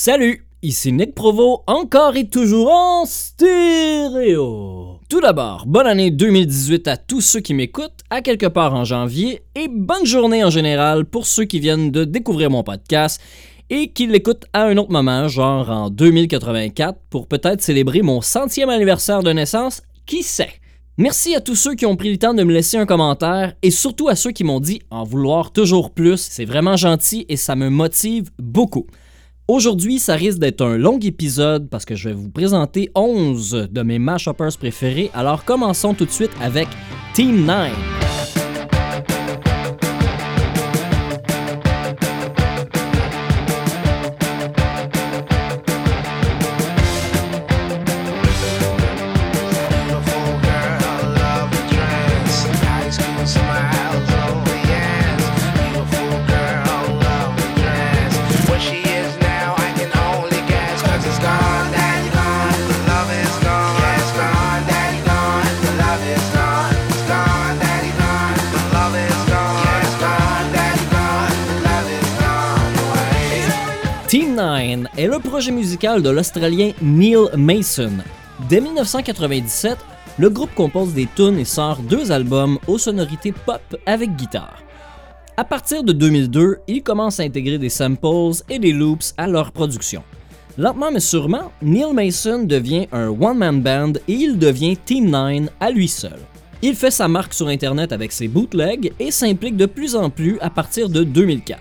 Salut, ici Nick Provo, encore et toujours en stéréo. Tout d'abord, bonne année 2018 à tous ceux qui m'écoutent, à quelque part en janvier, et bonne journée en général pour ceux qui viennent de découvrir mon podcast et qui l'écoutent à un autre moment, genre en 2084, pour peut-être célébrer mon centième anniversaire de naissance, qui sait? Merci à tous ceux qui ont pris le temps de me laisser un commentaire et surtout à ceux qui m'ont dit en vouloir toujours plus. C'est vraiment gentil et ça me motive beaucoup. Aujourd'hui, ça risque d'être un long épisode parce que je vais vous présenter 11 de mes mashuppers préférés. Alors commençons tout de suite avec Team 9. Est le projet musical de l'Australien Neil Mason. Dès 1997, le groupe compose des tunes et sort deux albums aux sonorités pop avec guitare. À partir de 2002, ils commencent à intégrer des samples et des loops à leur production. Lentement mais sûrement, Neil Mason devient un one-man band et il devient Team 9 à lui seul. Il fait sa marque sur Internet avec ses bootlegs et s'implique de plus en plus à partir de 2004.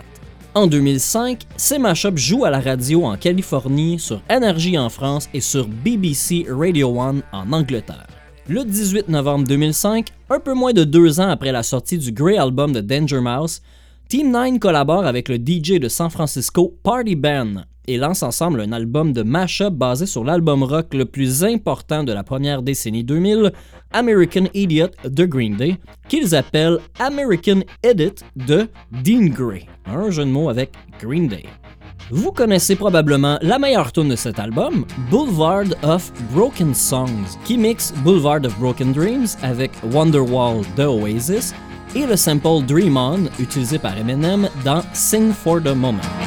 En 2005, ces mashups jouent à la radio en Californie, sur Energy en France et sur BBC Radio 1 en Angleterre. Le 18 novembre 2005, un peu moins de deux ans après la sortie du Grey Album de Danger Mouse, Team 9 collabore avec le DJ de San Francisco Party Band et lance ensemble un album de mashup basé sur l'album rock le plus important de la première décennie 2000, American Idiot de Green Day, qu'ils appellent American Edit de Dean Gray, un jeu de mots avec Green Day. Vous connaissez probablement la meilleure tune de cet album, Boulevard of Broken Songs, qui mixe Boulevard of Broken Dreams avec Wonderwall de Oasis et le sample Dream On utilisé par Eminem dans Sing for the Moment.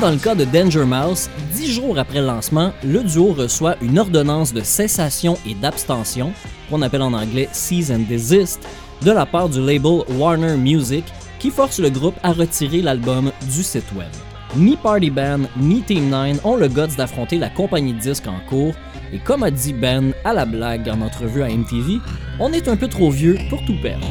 Dans le cas de Danger Mouse, dix jours après le lancement, le duo reçoit une ordonnance de cessation et d'abstention, qu'on appelle en anglais Cease and Desist, de la part du label Warner Music, qui force le groupe à retirer l'album du site web. Ni Party Band ni Team 9 ont le guts d'affronter la compagnie de disques en cours, et comme a dit Ben à la blague en entrevue à MTV, on est un peu trop vieux pour tout perdre.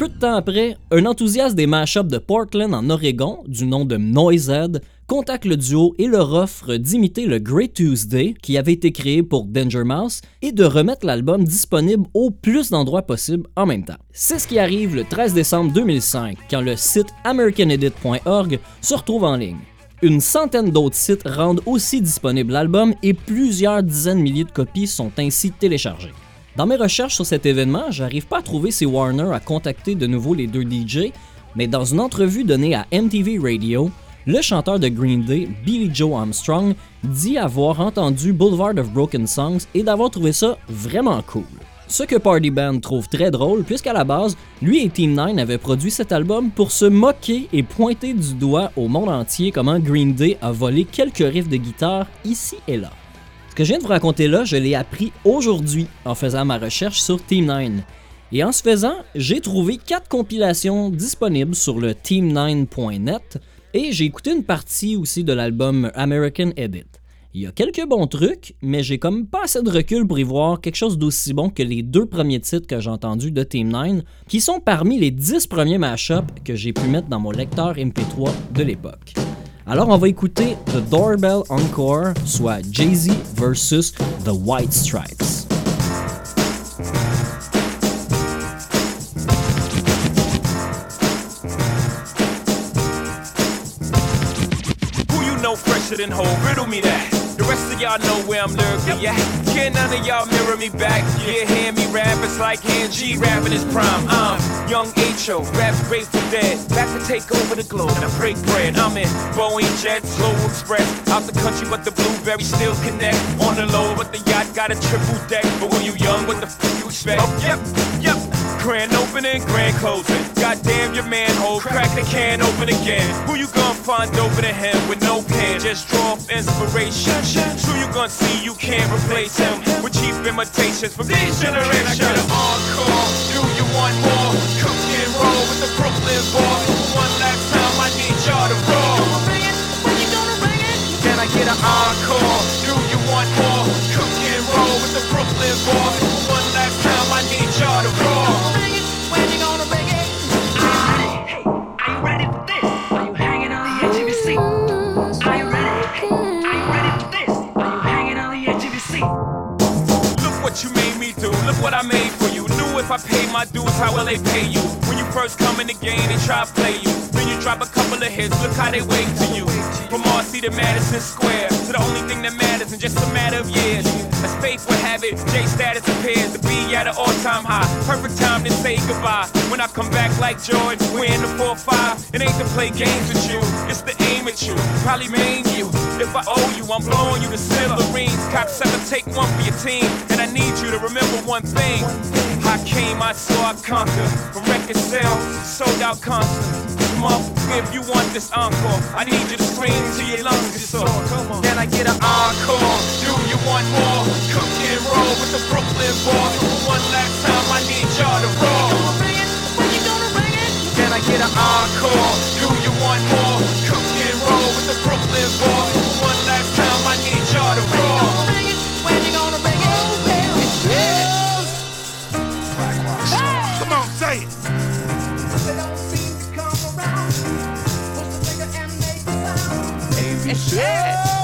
Peu de temps après, un enthousiaste des mashups de Portland en Oregon, du nom de Noisehead, contacte le duo et leur offre d'imiter le Great Tuesday qui avait été créé pour Danger Mouse et de remettre l'album disponible au plus d'endroits possible en même temps. C'est ce qui arrive le 13 décembre 2005 quand le site americanedit.org se retrouve en ligne. Une centaine d'autres sites rendent aussi disponible l'album et plusieurs dizaines de milliers de copies sont ainsi téléchargées. Dans mes recherches sur cet événement, j'arrive pas à trouver si Warner a contacté de nouveau les deux DJ, mais dans une entrevue donnée à MTV Radio, le chanteur de Green Day, Billy Joe Armstrong, dit avoir entendu Boulevard of Broken Songs et d'avoir trouvé ça vraiment cool. Ce que Party Band trouve très drôle, puisqu'à la base, lui et Team 9 avaient produit cet album pour se moquer et pointer du doigt au monde entier comment Green Day a volé quelques riffs de guitare ici et là. Que je viens de vous raconter là, je l'ai appris aujourd'hui en faisant ma recherche sur Team 9. Et en ce faisant, j'ai trouvé 4 compilations disponibles sur le team9.net et j'ai écouté une partie aussi de l'album American Edit. Il y a quelques bons trucs, mais j'ai comme pas assez de recul pour y voir quelque chose d'aussi bon que les deux premiers titres que j'ai entendus de Team 9, qui sont parmi les 10 premiers mashups que j'ai pu mettre dans mon lecteur MP3 de l'époque. Alors on va écouter The Doorbell Encore, soit Jay-Z versus The White Stripes. Rest of y'all know where I'm lurking, yeah. Can none of y'all mirror me back? Yeah, hear me rap, it's like hand G rapping his prime. I'm young H.O., raps Grateful Dead. Back to take over the globe and I break bread. I'm in Boeing Jets, Global Express. Out the country, but the blueberries still connect. On the low, but the yacht got a triple deck. But when you young, what the f you expect? Oh, yep, yep. Grand opening, grand closing. Goddamn your manhole, crack the can open again. Who you gonna find open than him with no pen? Just draw inspiration. Who you gonna see you can't replace him with cheap imitations from these generations? I got an encore, do you want more? Cook and roll with the Brooklyn boys. One last time, I need y'all to roll. Can I get an encore? Do you want more? Cook and roll with the Brooklyn boys. One last time, I need y'all to roll. I made for you. Knew if I paid my dues, how will they pay you? First come in the game, they try to play you. Then you drop a couple of hits. Look how they wait to you. From Marcy to Madison Square to the only thing that matters in just a matter of years. As fate would have it, J status appears to be at an all-time high. Perfect time to say goodbye. When I come back like George, we're in the 4-5. It ain't to play games with you, it's to aim at you. Probably maim you. If I owe you, I'm blowing you to smithereens. Cop seven, take one for your team. And I need you to remember one thing. I came, I saw, I conquered. From record sales, sold out concerts. Motherfucker, if you want this encore, I need you to scream till your lungs get sore. Can I get an encore? Do you want more? Cook and roll with the Brooklyn boys. One last time, I need y'all to roll. Can I get an encore? Do you want more? Cook and roll with the Brooklyn boys. Come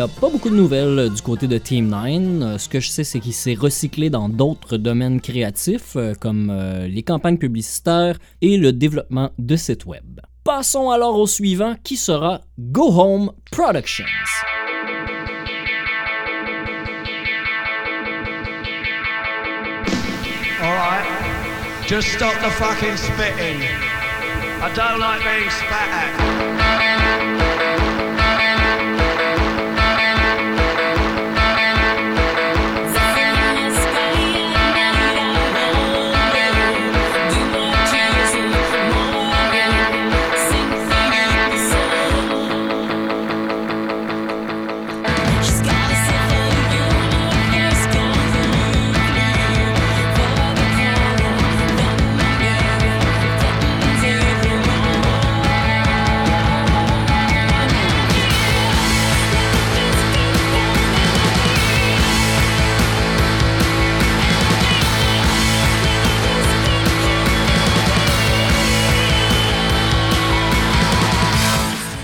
n'y a pas beaucoup de nouvelles euh, du côté de Team 9. Euh, Ce que je sais, c'est qu'il s'est recyclé dans d'autres domaines créatifs, euh, comme les campagnes publicitaires et le développement de sites web. Passons alors au suivant, qui sera Go Home Productions. Alright, just stop the fucking spitting. I don't like being spat at.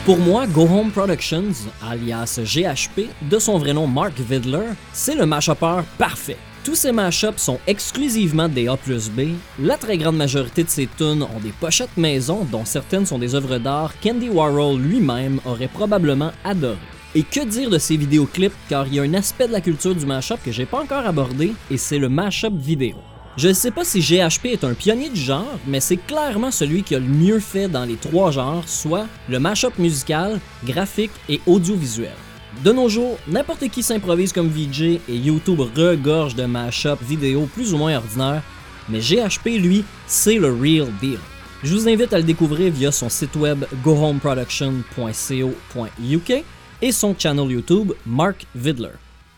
Pour moi, Go Home Productions, alias GHP, de son vrai nom Mark Vidler, c'est le mashupper parfait. Tous ces mashups sont exclusivement des A plus B. La très grande majorité de ces tunes ont des pochettes maison, dont certaines sont des œuvres d'art qu'Andy Warhol lui-même aurait probablement adoré. Et que dire de ces vidéoclips, car il y a un aspect de la culture du mashup que j'ai pas encore abordé, et c'est le mashup vidéo. Je ne sais pas si GHP est un pionnier du genre, mais c'est clairement celui qui a le mieux fait dans les trois genres, soit le mashup musical, graphique et audiovisuel. De nos jours, n'importe qui s'improvise comme VJ et YouTube regorge de mashup vidéo plus ou moins ordinaires, mais GHP, lui, c'est le real deal. Je vous invite à le découvrir via son site web gohomeproduction.co.uk et son channel YouTube Mark Vidler.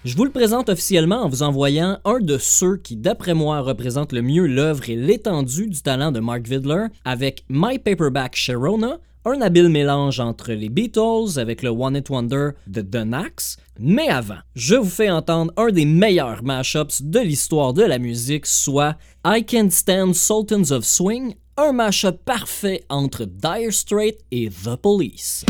Je vous le présente officiellement en vous envoyant un de ceux qui, d'après moi, représentent le mieux l'œuvre et l'étendue du talent de Mark Vidler avec My Paperback Sharona, un habile mélange entre les Beatles avec le One It Wonder de The Nax. Mais avant, je vous fais entendre un des meilleurs mashups de l'histoire de la musique, soit I Can't Stand Sultans of Swing, un mashup parfait entre Dire Straits et The Police.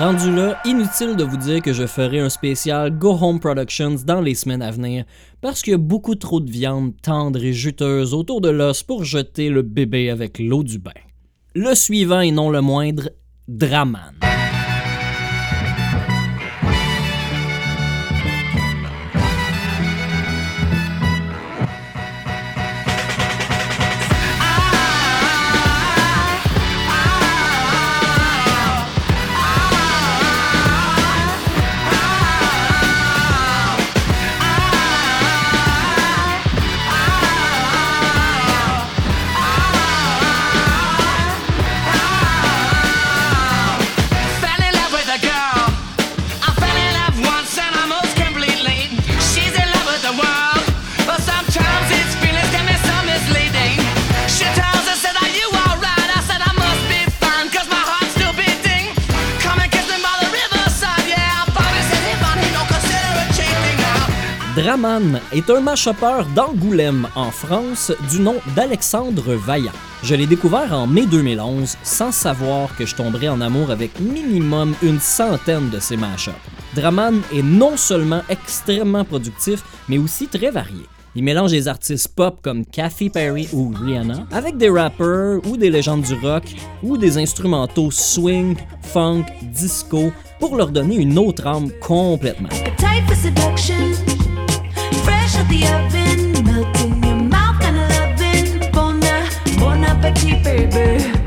Rendu là, inutile de vous dire que je ferai un spécial Go Home Productions dans les semaines à venir, parce qu'il y a beaucoup trop de viande tendre et juteuse autour de l'os pour jeter le bébé avec l'eau du bain. Le suivant et non le moindre, Draman. Draman est un mash-upper d'Angoulême, en France, du nom d'Alexandre Vaillant. Je l'ai découvert en mai 2011 sans savoir que je tomberais en amour avec minimum une centaine de ces mash-ups. Draman est non seulement extrêmement productif, mais aussi très varié. Il mélange des artistes pop comme Kathy Perry ou Rihanna avec des rappers ou des légendes du rock ou des instrumentaux swing, funk, disco pour leur donner une autre âme complètement. Baby.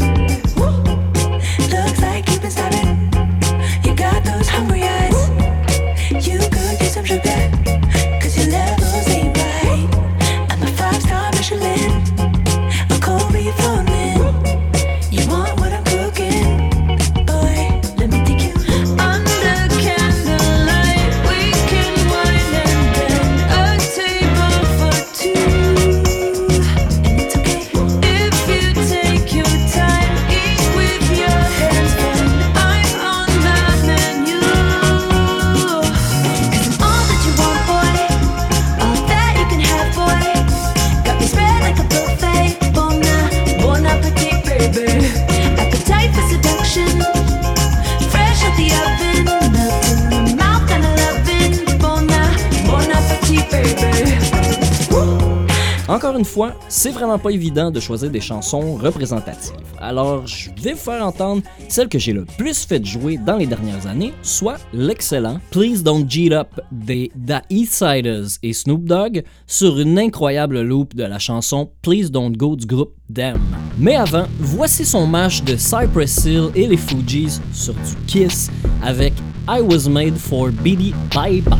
Une fois, c'est vraiment pas évident de choisir des chansons représentatives. Alors, je vais vous faire entendre celle que j'ai le plus fait jouer dans les dernières années, soit l'excellent Please Don't Jeet Up des The Eastsiders et Snoop Dogg sur une incroyable loop de la chanson Please Don't Go du groupe Them. Mais avant, voici son match de Cypress Hill et les Fugees sur du Kiss avec I Was Made for BD Bye Bye.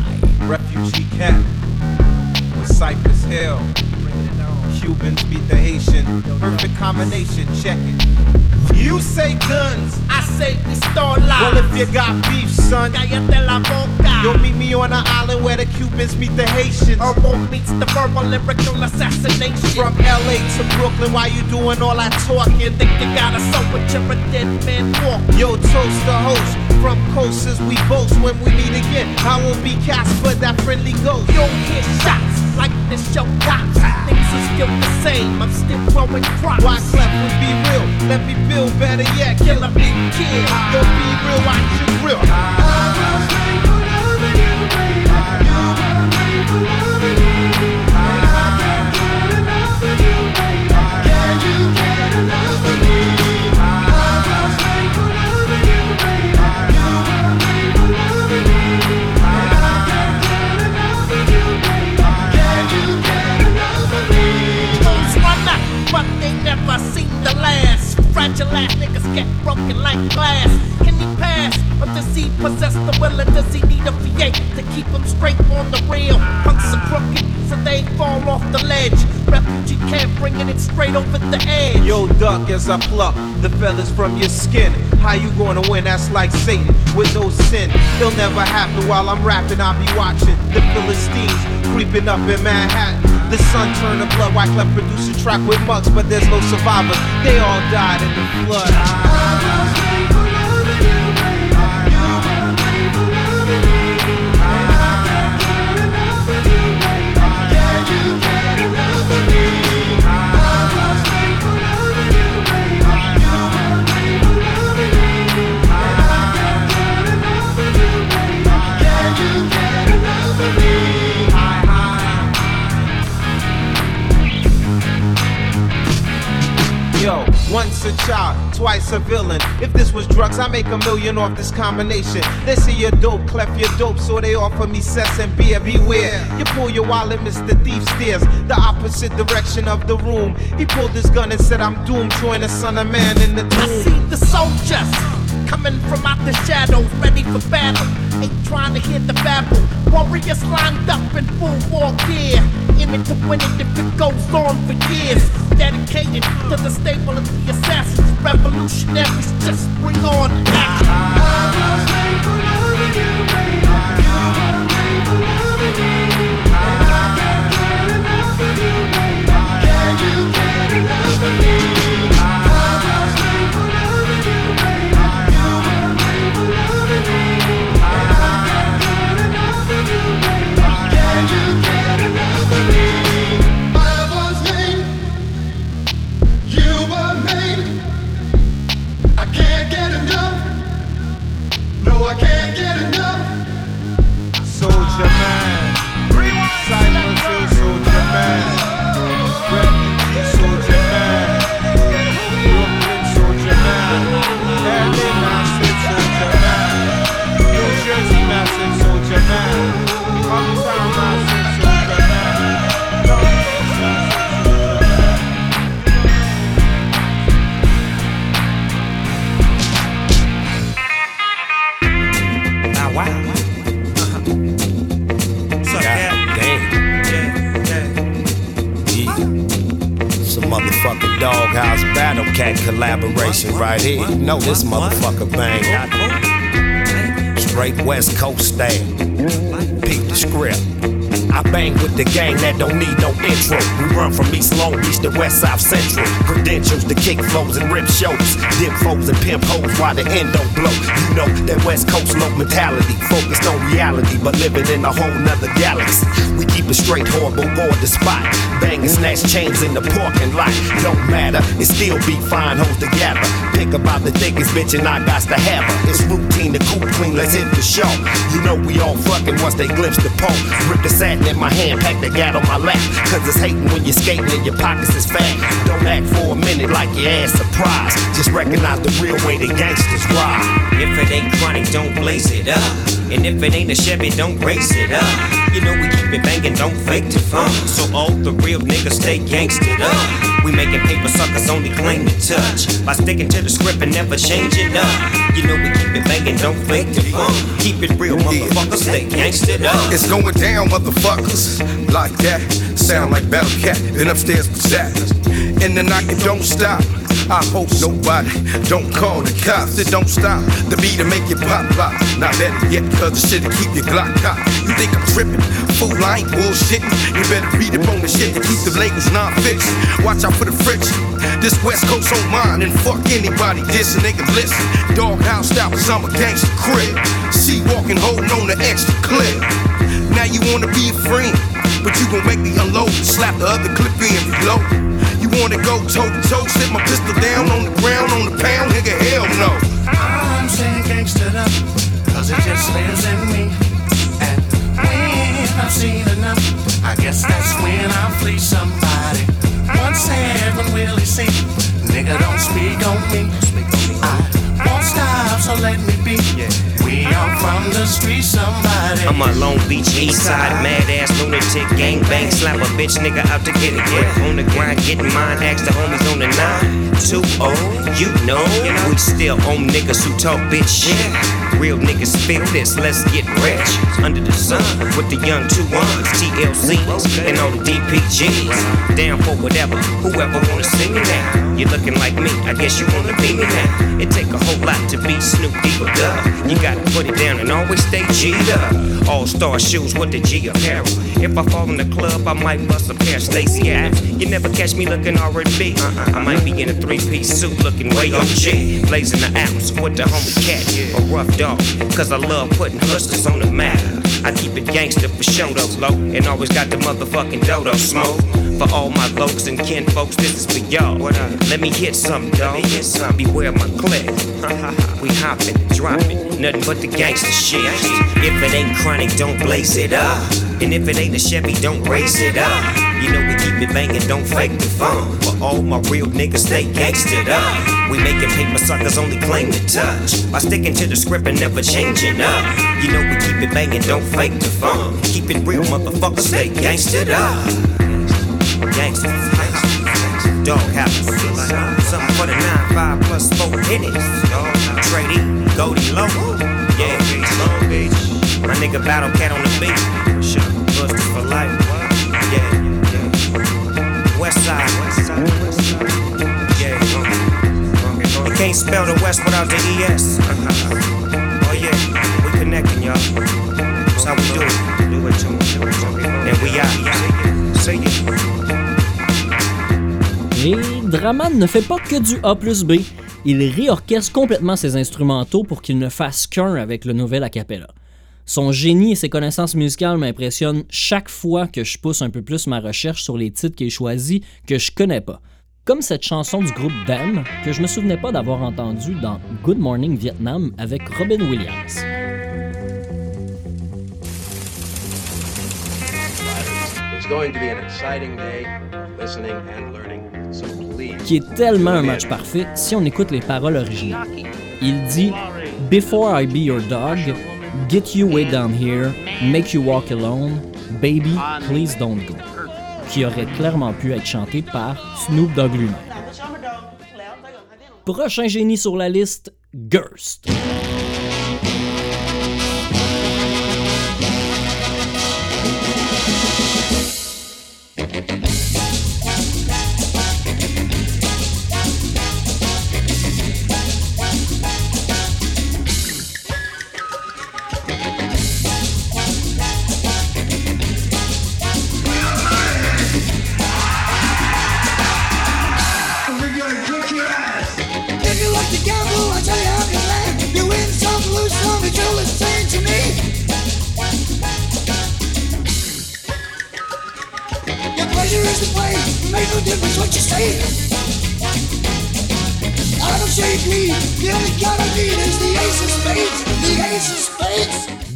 Cubans beat the Haitian. Perfect combination, check it. You say guns, I say pistola. Well, if you got beef, son, cállate la boca. You'll meet me on an island where the Cubans meet the Haitians. Herbal meets the verbal lyrical assassination. From LA to Brooklyn, why you doing all that talking? Think you got a soul, but you're a dead man walk. Yo, toast the host. From coast as we boast when we meet again. I won't be cast for that friendly ghost. You don't hear shots like this show cops. Things are still the same. I'm still growing crops. Why clap would be real? Let me build better yet. Kill a big kid. Don't be real, I shoot real. I, I, I, you, I, I, I, I, never seen the last. Fragile ass niggas get broken like glass. Can he pass? Or does he possess the will? And does he need a VA to keep him straight on the rail? Punks are crooked, so they fall off the ledge. Refugee camp bringing it straight over the edge. Yo, duck as I pluck the feathers from your skin. How you gonna win? That's like Satan with no sin. It'll never happen while I'm rapping. I'll be watching the Philistines creeping up in Manhattan. The sun turned to blood. Wyclef produced a track with mugs, but there's no survivors. They all died in the twice a villain. If this was drugs, I make a million off this combination. They see your dope, cleft your dope, so they offer me cess and beer. Beware, you pull your wallet, Mr. Thief steers the opposite direction of the room. He pulled his gun and said, I'm doomed. Join the son of man in the I tomb. see the soldiers coming from out the shadows, ready for battle. Ain't trying to hear the babble. Warriors lined up in full war gear. In it to win it if it goes on for years. Dedicated to the stable of the assassins. Revolutionaries, just bring on action. Soldier doghouse battle cat collaboration right here. You know this motherfucker bang. Straight West Coast style. Peep the script. I bang with the gang that don't need no intro. We run from East Long Beach to West South Central. Credentials to kick flows and rip shows. Dip foes and pimp hoes while the end don't blow. You know that West Coast low mentality. Focused on reality, but living in a whole nother galaxy. We keep it straight, horrible, board the spot. Bang and snatch chains in the parking lot. Don't matter, it still be fine hoes together. Pick about the thickest bitch and I got to have her. It's routine to coop clean, let's hit the show. You know we all fucking once they glimpse the pole. Rip the satin in my hand, pack the gat on my lap. Cause it's hating when you're skating and your pockets is fat. Don't act for a minute like your ass surprised. Just recognize the real way the gangsters ride. If it ain't chronic, don't blaze it up. And if it ain't a Chevy, don't race it up. You know we keep it banging, don't fake the fun. So all the real niggas stay gangsted up. We making paper suckers only claim to touch. By sticking to the script and never change it up. You know we keep it banging, don't fake the fun. Keep it real, motherfuckers, stay gangsted up. It's going down, motherfuckers. Like that. Sound like Battle Cat. Been upstairs with Zach. And the knocking don't stop. I hope nobody don't call the cops. It don't stop. The beat to make you pop pop. Not better yet, cause the shit'll keep your Glock hot. Think I'm tripping? Fool, I ain't bullshitting. You better read up on the shit to keep the labels non-fiction. Watch out for the friction. This West Coast on mine, and fuck anybody dissing, nigga listen. Doghouse style, I'm a gangster crib. See walking, holding on the extra clip. Now you wanna be a friend, but you gon' make me unload. Slap the other clip in, reload. You wanna go toe to toe, sit my pistol down on the ground, on the pound, nigga, hell no. I'm saying gangsta up, cause it just lives in me. I've seen enough, I guess that's when I'll flee somebody. Once heaven will he see, nigga don't speak on me. I won't stop, so let me be. We are from the street, somebody. I'm a Long Beach East Side mad ass lunatic gang bang slap a bitch nigga out to get it yeah. On the grind getting mine ask the homies on the nine. Two oh you know we still own niggas who talk bitch shit. Real niggas feel this let's get rich. Under the sun with the young two ones TLCs and all the DPGs down for whatever whoever wanna see me now. You looking like me I guess you wanna be me now it take a whole lot to be Snoop Dogg duh you gotta put it down and always stay G'd up all star shoes with the G apparel. If I fall in the club, I might bust a pair of Stacy Adams. You never catch me looking R&B. Uh-uh. I might be in a three-piece suit looking way OG. Blazing the ounce with the homie cat, a rough dog. Cause I love putting hustlers on the map. I keep it gangster for show though, low. And always got the motherfucking dodo smoke. For all my lokes and kin folks, this is for y'all. Let me hit something, dog. Beware my click. we hopping, dropping, nothing but the gangster shit. If it ain't chronic, don't blaze it up. And if it ain't a Chevy, don't raise it up. You know we keep it banging, don't fake the fun. For all my real niggas, stay gangstered up. We making paper suckers only claim to touch. By sticking to the script and never changing up. You know we keep it banging, don't fake the fun. Keep it real, motherfuckers, stay gangstered up. Gangsta, dog house. Something for the 9-5 plus 4 pennies. Trady, Goldie Low. Yeah, Long Beach. My nigga Battle Cat on the beat. Busted for life. Yeah. West side. Yeah. Uh-huh. You can't spell the West without the ES. Uh-huh. Oh yeah, we connecting y'all. That's how we do it. Do it to. And we out. See ya. Et Draman ne fait pas que du A plus B, il réorchestre complètement ses instrumentaux pour qu'ils ne fassent qu'un avec le nouvel a cappella. Son génie et ses connaissances musicales m'impressionnent chaque fois que je pousse un peu plus ma recherche sur les titres qu'il choisit que je connais pas. Comme cette chanson du groupe Damn que je me souvenais pas d'avoir entendue dans Good Morning Vietnam avec Robin Williams. Qui est tellement un match parfait si on écoute les paroles originales. Il dit Before I be your dog, get you way down here, make you walk alone, baby, please don't go. Qui aurait clairement pu être chanté par Snoop Dogg lui-même. Prochain génie sur la liste, Gerst.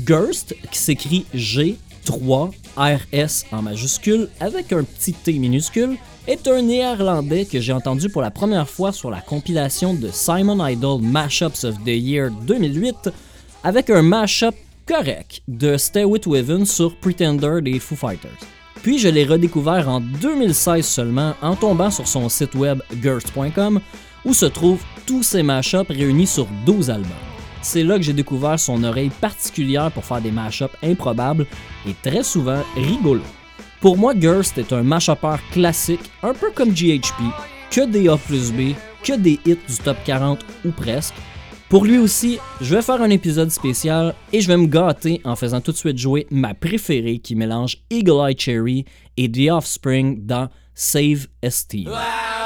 What qui s'écrit G3RS en majuscule avec un petit T minuscule, est un néerlandais que j'ai entendu pour la première fois sur la compilation de Simon Idol Mashups of the Year 2008 avec un mashup correct de Stay With Weaven sur Pretender des Foo Fighters. Puis je l'ai redécouvert en 2016 seulement en tombant sur son site web gerst.com où se trouvent tous ses mashups réunis sur 12 albums. C'est là que j'ai découvert son oreille particulière pour faire des mashups improbables et très souvent rigolos. Pour moi, Gerst est un mashupper classique, un peu comme GHP, que des A plus B, que des hits du top 40 ou presque. Pour lui aussi, je vais faire un épisode spécial et je vais me gâter en faisant tout de suite jouer ma préférée qui mélange Eagle Eye Cherry et The Offspring dans Save Esteem. I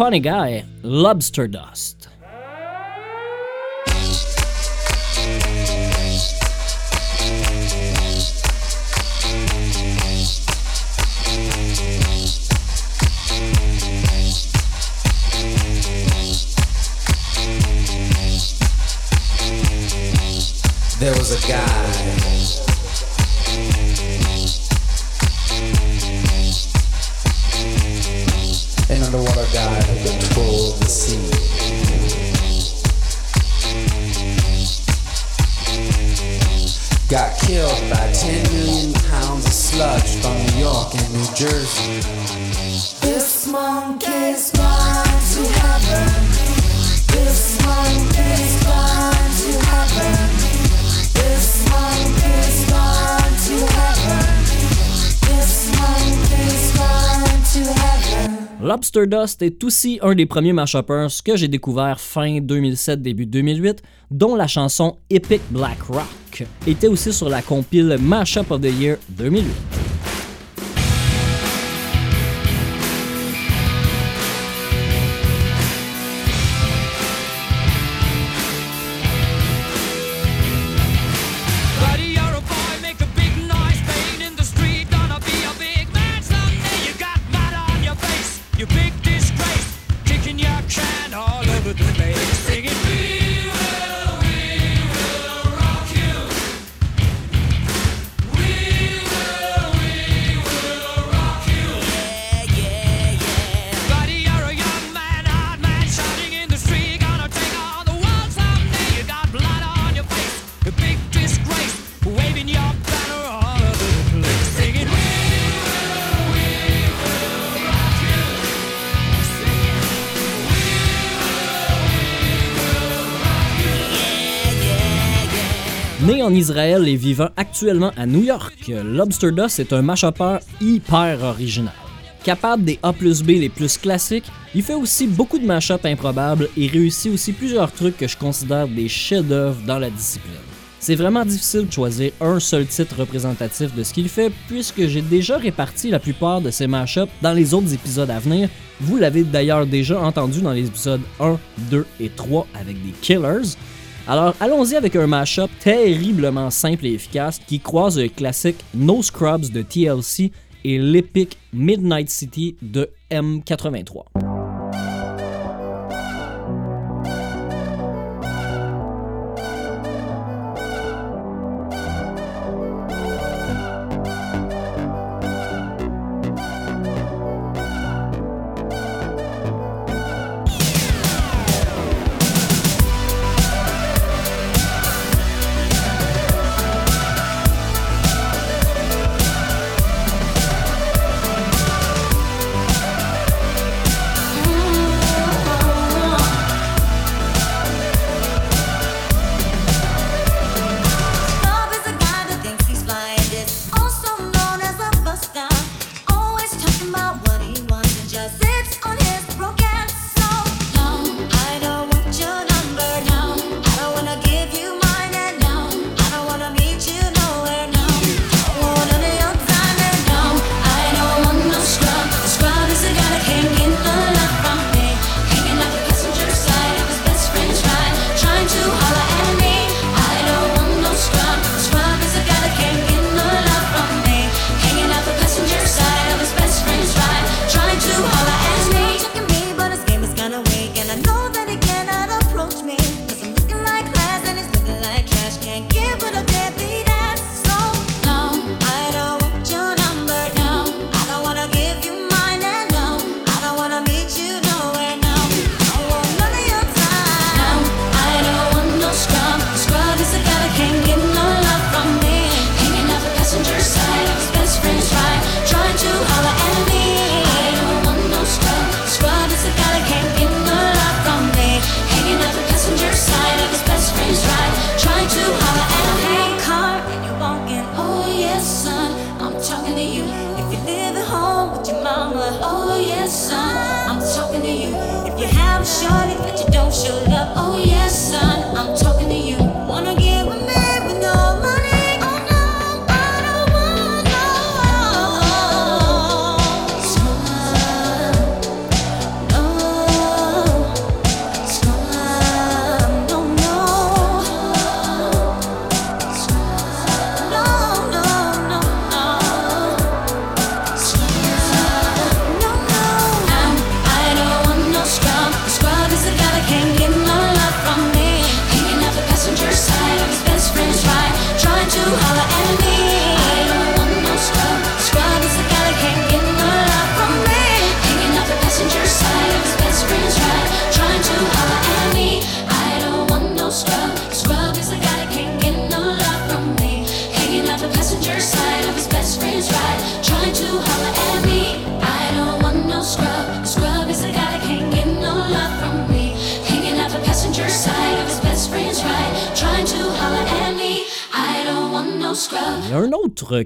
funny guy, Lobster Dust. There was a guy. Underwater guy who controlled the sea. Got killed by 10 million pounds of sludge from New York and New Jersey. This monkey's gone to heaven. This monkey's Lobster Dust est aussi un des premiers mashuppers que j'ai découvert fin 2007 début 2008, dont la chanson Epic Black Rock était aussi sur la compile Mashup of the Year 2008. Israël et vivant actuellement à New York, Lobster Dust est un mashupper hyper original. Capable des A plus B les plus classiques, il fait aussi beaucoup de mashups improbables et réussit aussi plusieurs trucs que je considère des chefs-d'œuvre dans la discipline. C'est vraiment difficile de choisir un seul titre représentatif de ce qu'il fait, puisque j'ai déjà réparti la plupart de ces mashups dans les autres épisodes à venir. Vous l'avez d'ailleurs déjà entendu dans les épisodes 1, 2 et 3 avec des Killers. Alors allons-y avec un mashup terriblement simple et efficace qui croise le classique No Scrubs de TLC et l'épique Midnight City de M83.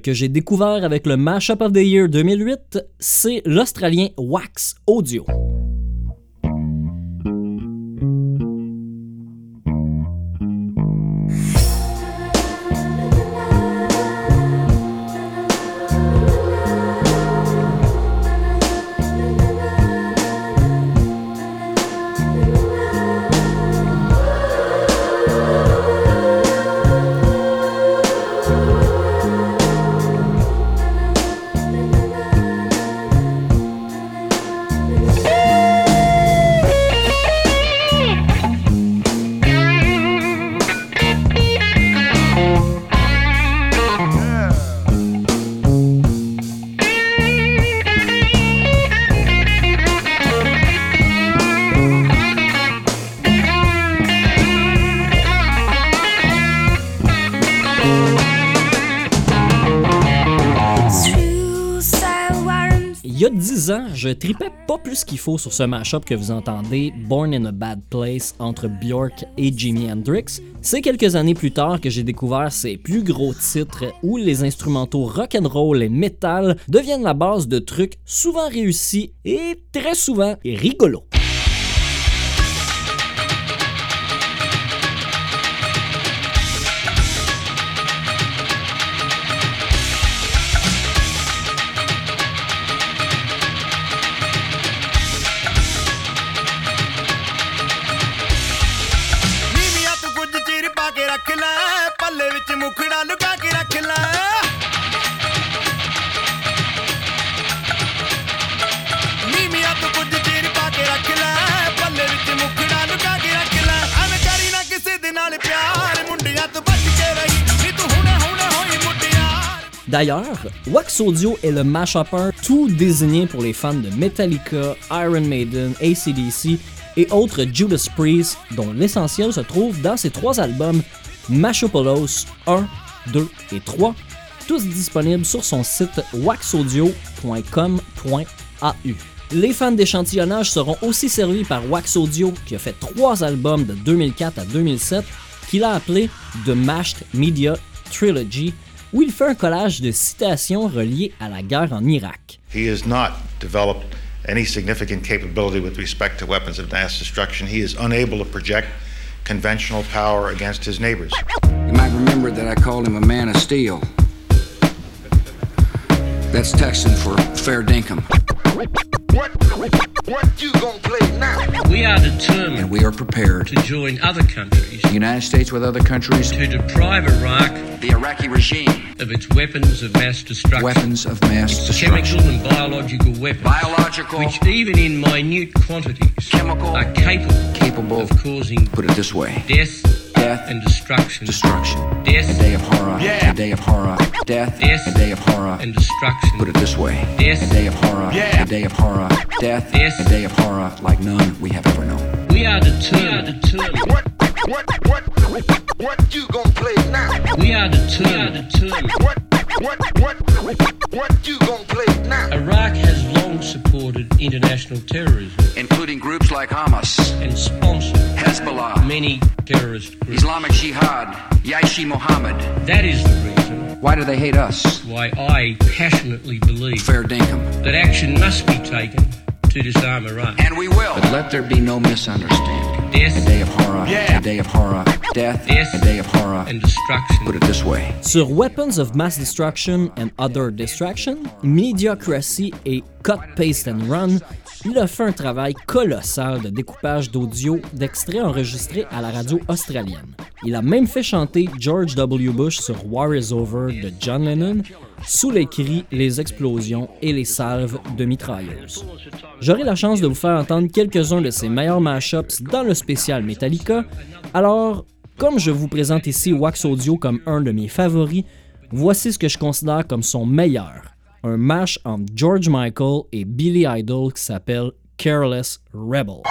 Que j'ai découvert avec le Mashup of the Year 2008, c'est l'Australien Wax Audio. Je tripais pas plus qu'il faut sur ce mashup que vous entendez, Born in a Bad Place, entre Bjork et Jimi Hendrix. C'est quelques années plus tard que j'ai découvert ces plus gros titres où les instrumentaux rock'n'roll et metal deviennent la base de trucs souvent réussis et très souvent rigolos. D'ailleurs, Wax Audio est le mashupper tout désigné pour les fans de Metallica, Iron Maiden, ACDC et autres Judas Priest, dont l'essentiel se trouve dans ces trois albums Mashopolos 1, 2 et 3, tous disponibles sur son site waxaudio.com.au. Les fans d'échantillonnage seront aussi servis par Wax Audio, qui a fait trois albums de 2004 à 2007, qu'il a appelé The Mashed Media Trilogy, où il fait un collage de citations reliées à la guerre en Irak. He has not developed any significant capability with respect to weapons of mass destruction. He is unable to project conventional power against his neighbors. You might remember that I called him a man of steel. That's Texan for fair dinkum. What, what you gonna play now? We are determined And we are prepared to join other countries the United States with other countries to deprive Iraq the Iraqi regime of its weapons of mass destruction. weapons of mass Its destruction. chemical and biological weapons, Biological, which even in minute quantities chemical, are capable, capable, of causing put it this way, death, death, and destruction. destruction. Death, A day of horror, Yeah. a day of horror, death, Death. a day of horror, and destruction. put it this way, Death, a day of horror, Yeah. a day of horror, death, Death. a day of horror like none we have ever known. We are determined. We are determined. What, what, what, what you gonna play now? We are determined. We are determined. What, what, what, what you gonna play now? Iraq has long supported international terrorism Including groups like Hamas, and sponsored Hezbollah, many terrorist groups. Islamic Jihad, Yaishi Mohammed. That is the reason Why do they hate us? why I passionately believe Fair dinkum. that action must be taken to disarm Iraq. And we will. But let there be no misunderstanding. Death, A day of horror, Yeah. a day of horror, death, Death. a day of horror. and destruction. Put it this way. Sur Weapons of Mass Destruction and Other Destruction, Mediocracy et Cut, Paste and Run, il a fait un travail colossal de découpage d'audio d'extraits enregistrés à la radio australienne. Il a même fait chanter George W. Bush sur War is Over de John Lennon sous les cris, les explosions et les salves de mitrailleuses. J'aurai la chance de vous faire entendre quelques-uns de ses meilleurs mashups dans le spécial Metallica, alors comme je vous présente ici Wax Audio comme un de mes favoris, voici ce que je considère comme son meilleur. Un mash entre George Michael et Billy Idol qui s'appelle Careless Rebel.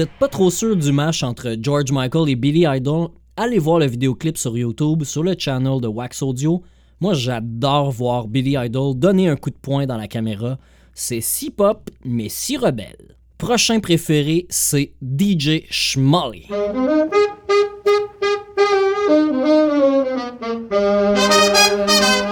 Êtes pas trop sûr du match entre George Michael et Billy Idol, allez voir le vidéoclip sur YouTube, sur le channel de Wax Audio. Moi, j'adore voir Billy Idol donner un coup de poing dans la caméra. C'est si pop, mais si rebelle. Prochain préféré, c'est DJ Schmolly.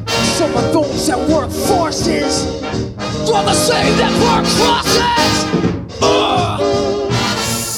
The.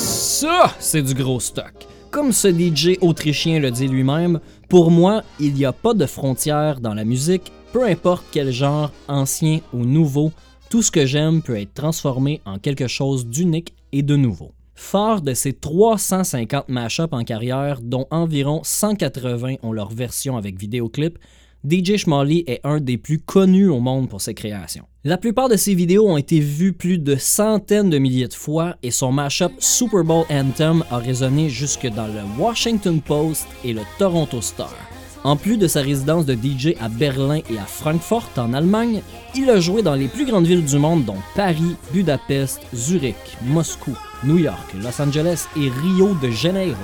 Ça, c'est du gros stock. Comme ce DJ autrichien le dit lui-même, pour moi, il n'y a pas de frontières dans la musique, peu importe quel genre, ancien ou nouveau, tout ce que j'aime peut être transformé en quelque chose d'unique et de nouveau. Fort de ses 350 mashups en carrière, dont environ 180 ont leur version avec vidéoclip, DJ Schmally est un des plus connus au monde pour ses créations. La plupart de ses vidéos ont été vues plus de centaines de milliers de fois et son mashup Super Bowl Anthem a résonné jusque dans le Washington Post et le Toronto Star. En plus de sa résidence de DJ à Berlin et à Francfort en Allemagne, il a joué dans les plus grandes villes du monde dont Paris, Budapest, Zurich, Moscou, New York, Los Angeles et Rio de Janeiro.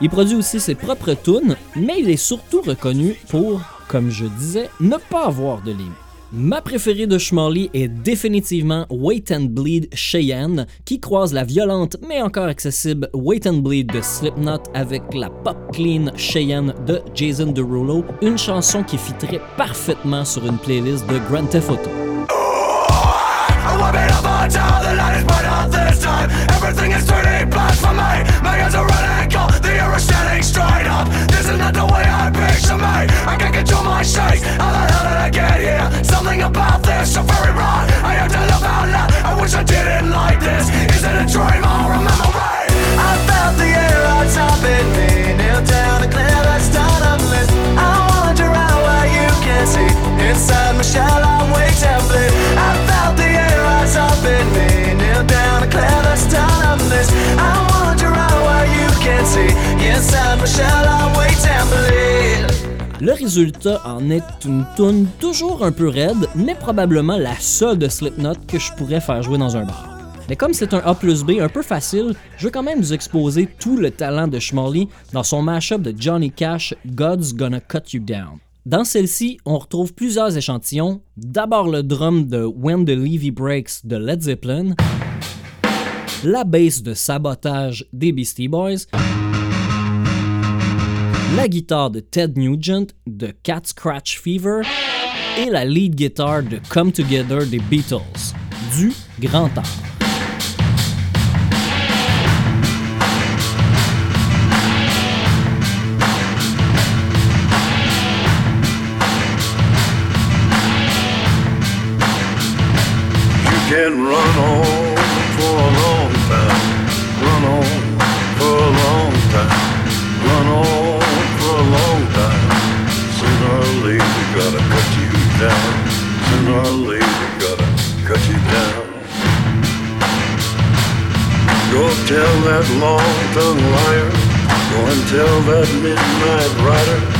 Il produit aussi ses propres tunes, mais il est surtout reconnu pour, comme je disais, ne pas avoir de limite. Ma préférée de Schmally est définitivement Wait and Bleed Cheyenne, qui croise la violente mais encore accessible Wait and Bleed de Slipknot avec la pop clean Cheyenne de Jason Derulo, une chanson qui fitterait parfaitement sur une playlist de Grand Theft Auto. Le résultat en est une tune toujours un peu raide, mais probablement la seule de Slipknot que je pourrais faire jouer dans un bar. Mais comme c'est un A plus B un peu facile, je veux quand même vous exposer tout le talent de Schmally dans son mashup de Johnny Cash God's Gonna Cut You Down. Dans celle-ci, on retrouve plusieurs échantillons. D'abord le drum de When the Levy Breaks de Led Zeppelin, la bass de Sabotage des Beastie Boys, la guitare de Ted Nugent de Cat Scratch Fever et la lead guitar de Come Together des Beatles. Du grand art. Can run on for a long time. Run on for a long time. Run on for a long time. Sooner or later, gotta cut you down. Sooner or later, gotta cut you down. Go tell that long-tongued liar. Go and tell that midnight rider.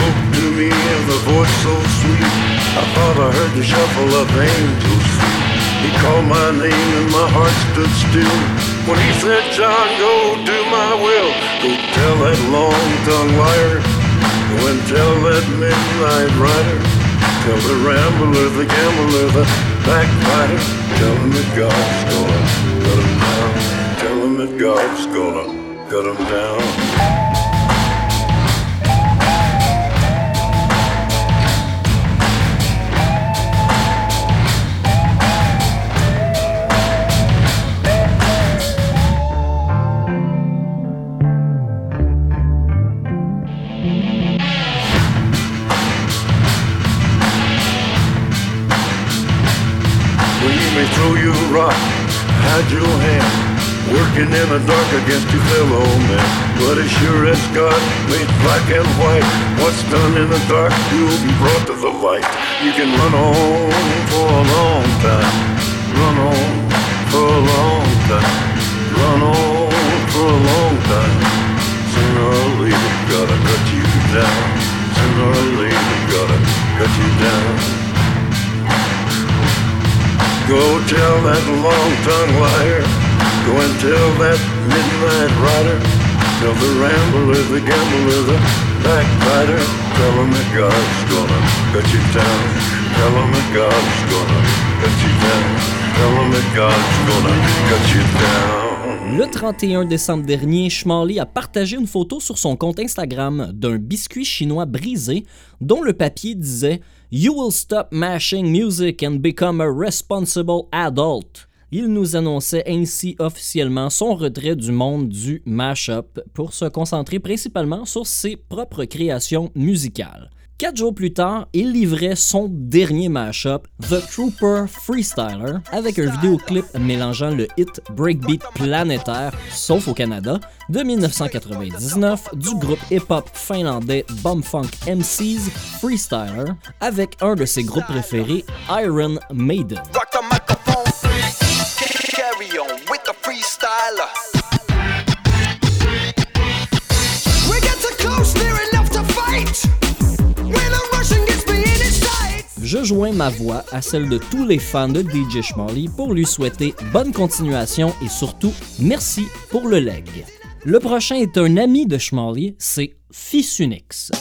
Spoke to me with a voice so sweet. I thought I heard the shuffle of angels. He called my name and my heart stood still. When he said, John, go do my will. Go tell that long-tongued liar. Go and tell that midnight rider. Tell the rambler, the gambler, the Backbiter, tell him that God's gonna cut him down. Tell him that God's gonna cut him down. Hide your hand, working in the dark against your fellow man. But as sure as God made black and white, what's done in the dark will be brought to the light. You can run on for a long time, run on for a long time, run on for a long time. Sooner or later, gotta cut you down. Sooner or later, gotta cut you down. Go tell that long-tongued liar. Go and tell that midnight rider. Tell the rambler, the gambler, the backbiter. Tell him that God's gonna cut you down. Tell him that God's gonna cut you down. Tell him that God's gonna cut you down. Le 31 décembre dernier, Schmally a partagé une photo sur son compte Instagram d'un biscuit chinois brisé dont le papier disait You will stop mashing music and become a responsible adult. Il nous annonçait ainsi officiellement son retrait du monde du mash-up pour se concentrer principalement sur ses propres créations musicales. Quatre jours plus tard, il livrait son dernier mash-up, The Trooper Freestyler, avec un vidéoclip mélangeant le hit breakbeat planétaire, sauf au Canada, de 1999 du groupe hip-hop finlandais Bumfunk MCs Freestyler, avec un de ses groupes préférés, Iron Maiden. Je joins ma voix à celle de tous les fans de DJ Schmally pour lui souhaiter bonne continuation et surtout merci pour le leg. Le prochain est un ami de Schmally, c'est Fissunix.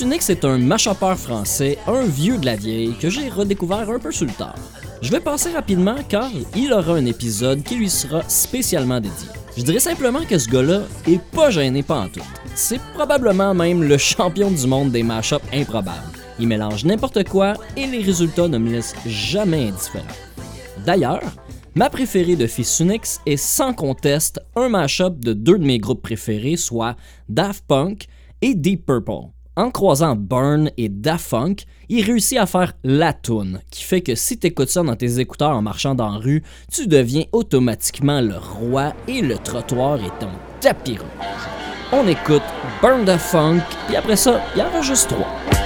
Fissunix est un mashupper français, un vieux de la vieille, que j'ai redécouvert un peu sur le tard. Je vais passer rapidement car il aura un épisode qui lui sera spécialement dédié. Je dirais simplement que ce gars-là est pas gêné pas en tout. C'est probablement même le champion du monde des mashups improbables. Il mélange n'importe quoi et les résultats ne me laissent jamais indifférent. D'ailleurs, ma préférée de Fissunix est sans conteste un mashup de deux de mes groupes préférés, soit Daft Punk et Deep Purple. En croisant Burn et Daft Punk, il réussit à faire la toune, qui fait que si t'écoutes ça dans tes écouteurs en marchant dans la rue, tu deviens automatiquement le roi et le trottoir est ton tapis rouge. On écoute Burn the Funk, puis après ça, il y en a juste trois.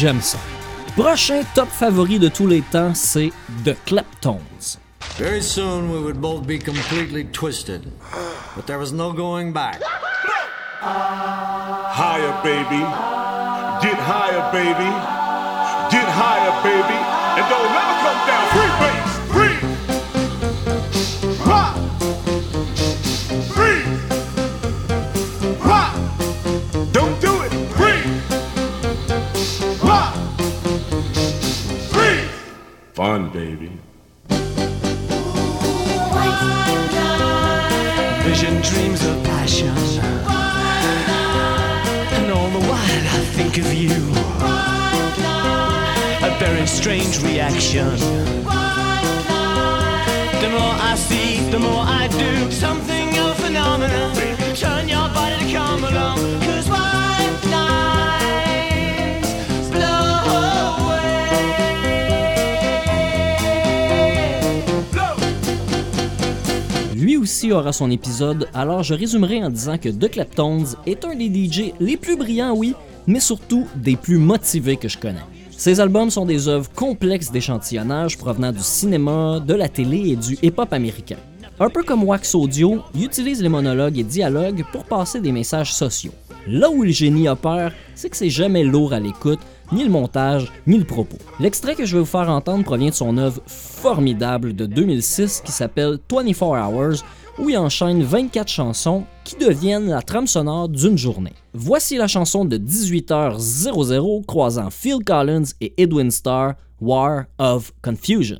J'aime ça. Prochain top favori de tous les temps, c'est The Claptons. Very soon we would both be completely twisted, but there was no going back. Higher, baby. Get higher, baby. Get higher, baby. And don't never come down. Free bass. Aura son épisode, alors je résumerai en disant que The Claptons est un des DJ les plus brillants, oui, mais surtout des plus motivés que je connais. Ses albums sont des œuvres complexes d'échantillonnage provenant du cinéma, de la télé et du hip-hop américain. Un peu comme Wax Audio, il utilise les monologues et dialogues pour passer des messages sociaux. Là où le génie opère, c'est que c'est jamais lourd à l'écoute, ni le montage, ni le propos. L'extrait que je vais vous faire entendre provient de son œuvre formidable de 2006 qui s'appelle 24 Hours, où il enchaîne 24 chansons qui deviennent la trame sonore d'une journée. Voici la chanson de 18h00 croisant Phil Collins et Edwin Starr, War of Confusion.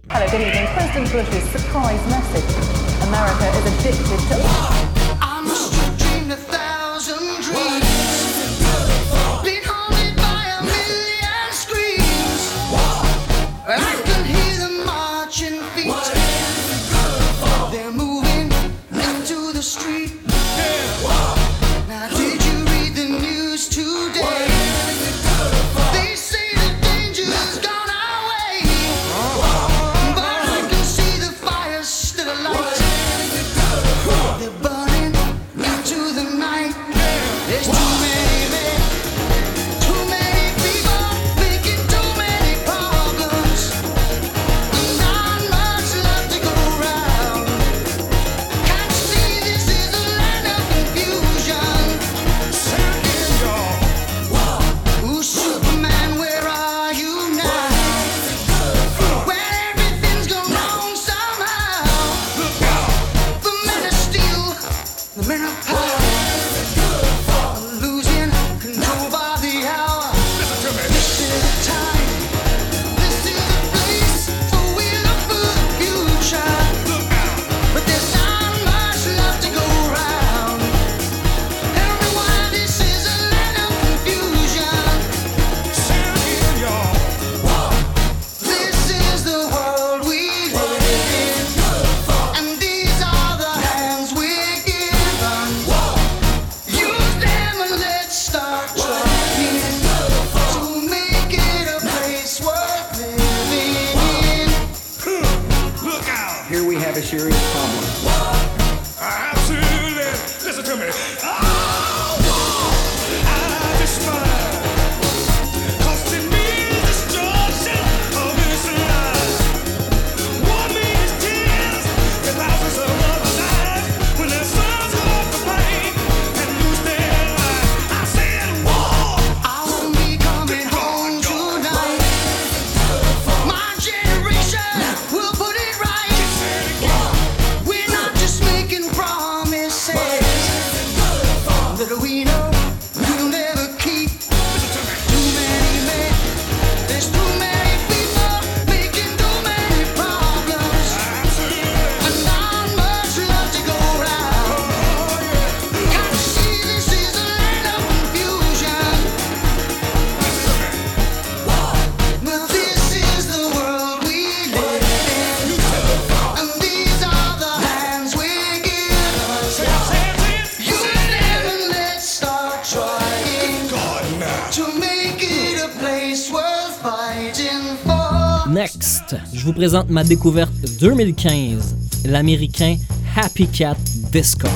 Vous présente ma découverte 2015, l'américain Happy Cat Disco.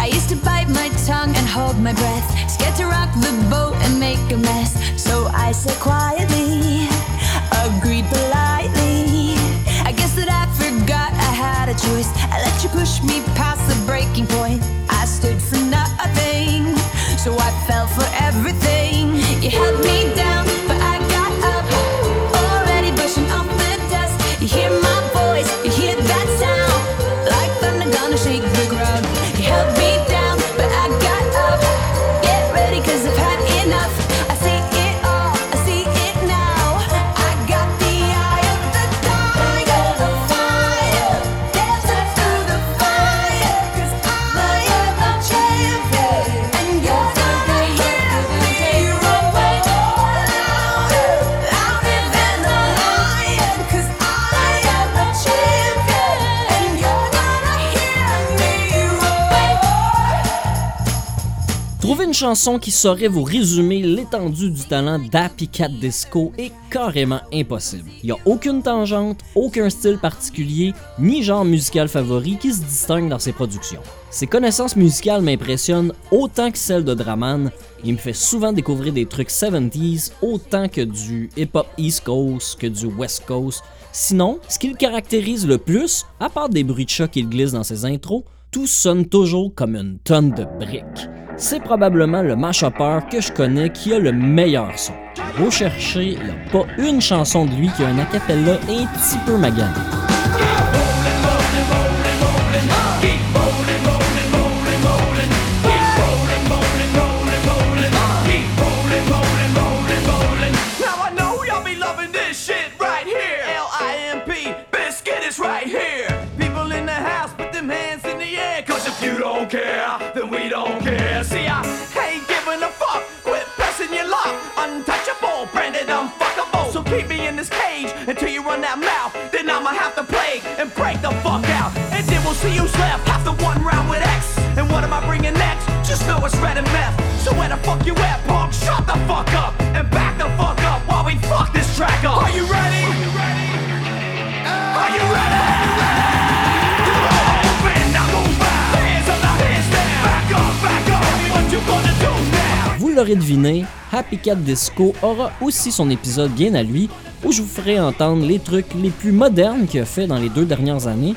I used to bite my tongue and hold my breath. Chanson qui saurait vous résumer l'étendue du talent d'Happy Cat Disco est carrément impossible. Il n'y a aucune tangente, aucun style particulier, ni genre musical favori qui se distingue dans ses productions. Ses connaissances musicales m'impressionnent autant que celles de Draman. Il me fait souvent découvrir des trucs 70s autant que du hip-hop East Coast que du West Coast. Sinon, ce qui le caractérise le plus, à part des bruits de chat qu'il glisse dans ses intros, tout sonne toujours comme une tonne de briques. C'est probablement le mash-upper que je connais qui a le meilleur son. Beau chercher, il n'y a pas une chanson de lui qui a un acapella un petit peu magané. Just know it's red and meth. So where the fuck you at, punk? Shut the fuck up and back the fuck up while we fuck this track up. Are you ready? Are you ready? Are you ready? Open, now move out. Hands up, now hands down. Back up, back up. What you gonna do now? Vous l'aurez deviné, Happy Cat Disco aura aussi son épisode bien à lui, où je vous ferai entendre les trucs les plus modernes qu'il a fait dans les deux dernières années.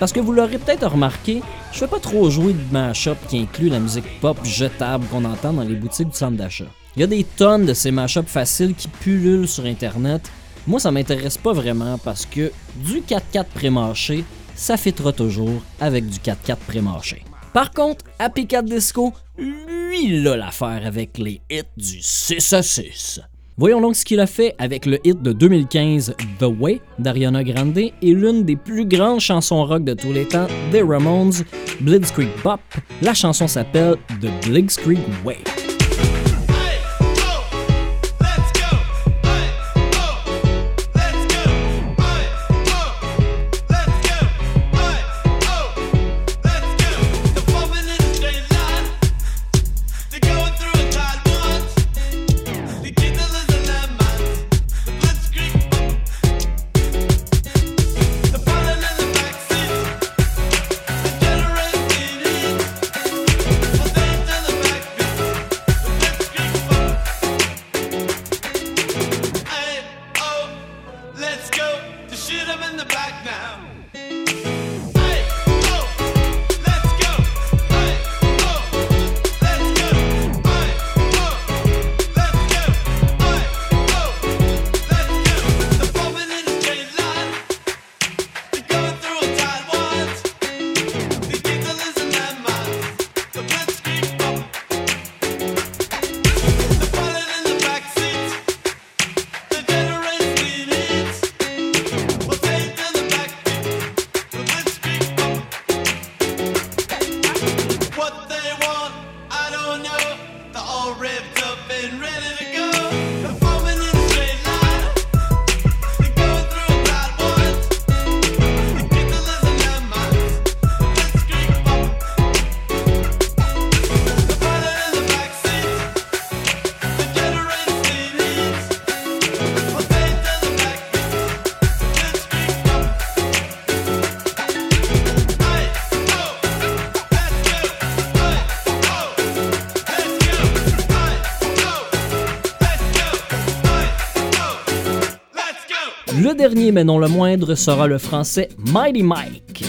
Parce que vous l'aurez peut-être remarqué, je fais pas trop jouer de mashup qui inclut la musique pop jetable qu'on entend dans les boutiques du centre d'achat. Il y a des tonnes de ces mashups faciles qui pullulent sur internet. Moi, ça m'intéresse pas vraiment parce que du 4-4 pré-mâché, ça fitera toujours avec du 4-4 pré-mâché. Par contre, Happy Cat Disco, lui, il a l'affaire avec les hits du 6 à 6. Voyons donc ce qu'il a fait avec le hit de 2015 The Way d'Ariana Grande et l'une des plus grandes chansons rock de tous les temps des Ramones, Blitzkrieg Bop. La chanson s'appelle The Blitzkrieg Way. Mais non le moindre, sera le français Mighty Mike.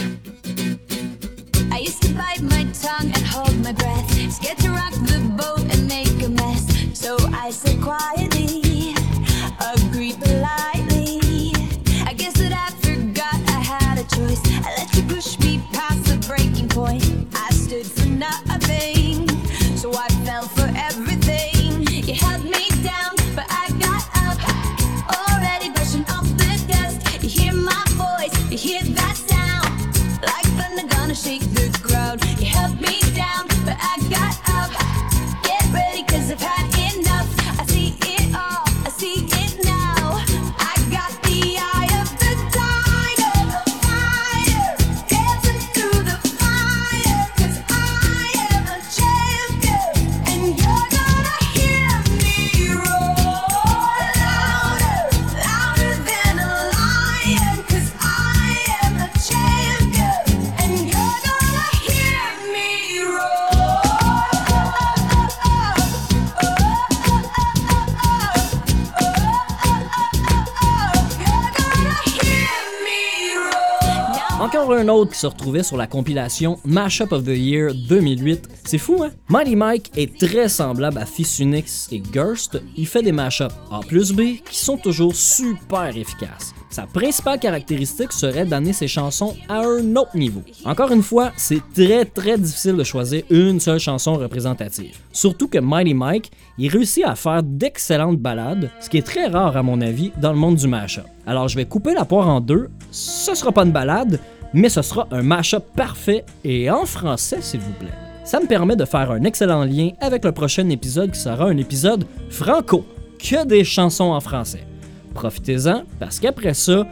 Qui se retrouvait sur la compilation Mashup of the Year 2008. C'est fou, hein? Mighty Mike est très semblable à Fils Unix et Gerst. Il fait des mashups A plus B qui sont toujours super efficaces. Sa principale caractéristique serait d'amener ses chansons à un autre niveau. Encore une fois, c'est très très difficile de choisir une seule chanson représentative. Surtout que Mighty Mike, il réussit à faire d'excellentes ballades, ce qui est très rare à mon avis dans le monde du mashup. Alors je vais couper la poire en deux, ce sera pas une balade, mais ce sera un mashup parfait et en français s'il vous plaît. Ça me permet de faire un excellent lien avec le prochain épisode qui sera un épisode franco, que des chansons en français. Profitez-en, parce qu'après ça,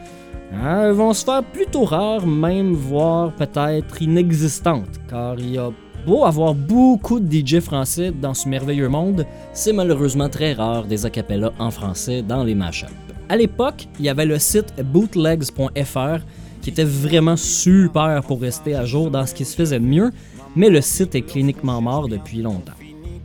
hein, elles vont se faire plutôt rares, même voire peut-être inexistantes, car il y a beau avoir beaucoup de DJ français dans ce merveilleux monde, c'est malheureusement très rare des acapellas en français dans les mashups. À l'époque, il y avait le site bootlegs.fr qui était vraiment super pour rester à jour dans ce qui se faisait de mieux, mais le site est cliniquement mort depuis longtemps.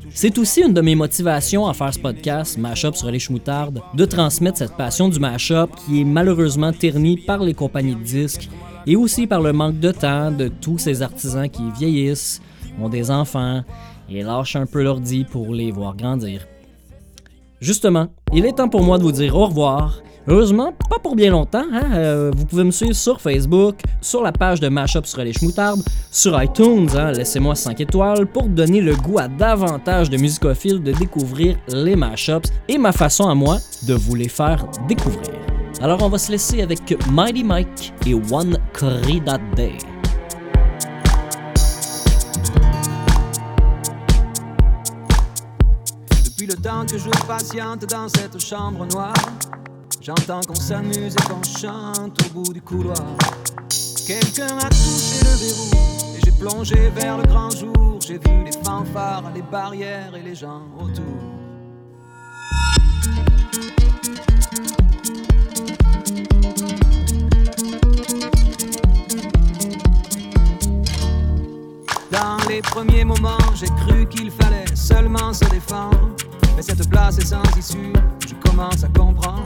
C'est aussi une de mes motivations à faire ce podcast, Mashup sur les chemoutardes, de transmettre cette passion du mashup qui est malheureusement ternie par les compagnies de disques et aussi par le manque de temps de tous ces artisans qui vieillissent, ont des enfants et lâchent un peu l'ordi pour les voir grandir. Justement, il est temps pour moi de vous dire au revoir. Heureusement, pas pour bien longtemps. hein. Euh, vous pouvez me suivre sur Facebook, sur la page de Mashup sur les chemoutardes, sur iTunes, hein, laissez-moi 5 étoiles pour donner le goût à davantage de musicophiles de découvrir les mashups et ma façon à moi de vous les faire découvrir. Alors on va se laisser avec Mighty Mike et One That Day. Depuis le temps que je patiente dans cette chambre noire, j'entends qu'on s'amuse et qu'on chante au bout du couloir. Quelqu'un a touché le verrou et j'ai plongé vers le grand jour. J'ai vu les fanfares, les barrières et les gens autour. Dans les premiers moments, j'ai cru qu'il fallait seulement se défendre. Mais cette place est sans issue, je commence à comprendre.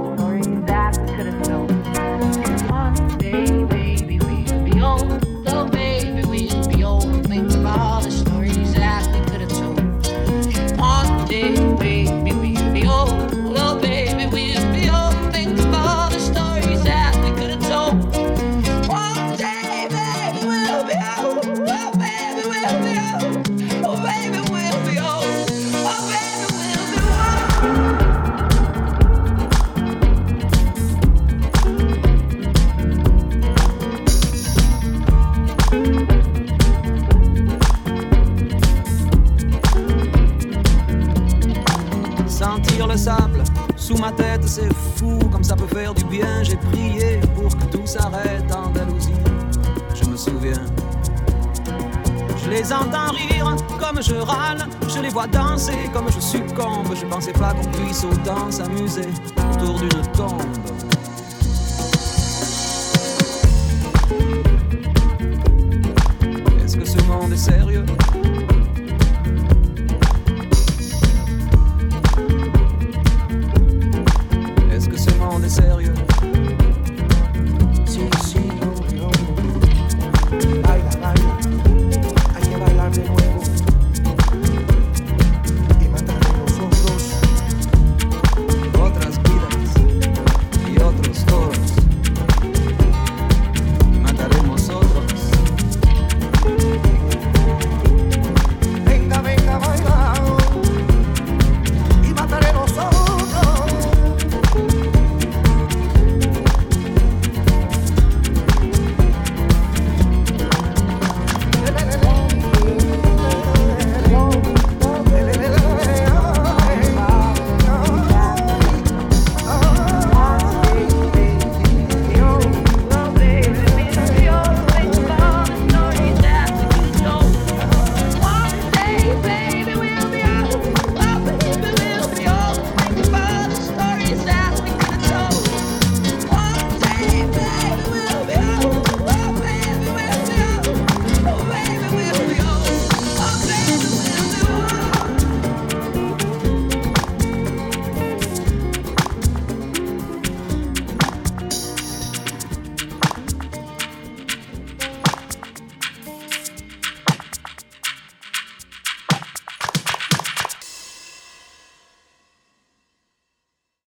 Pas qu'on puisse autant s'amuser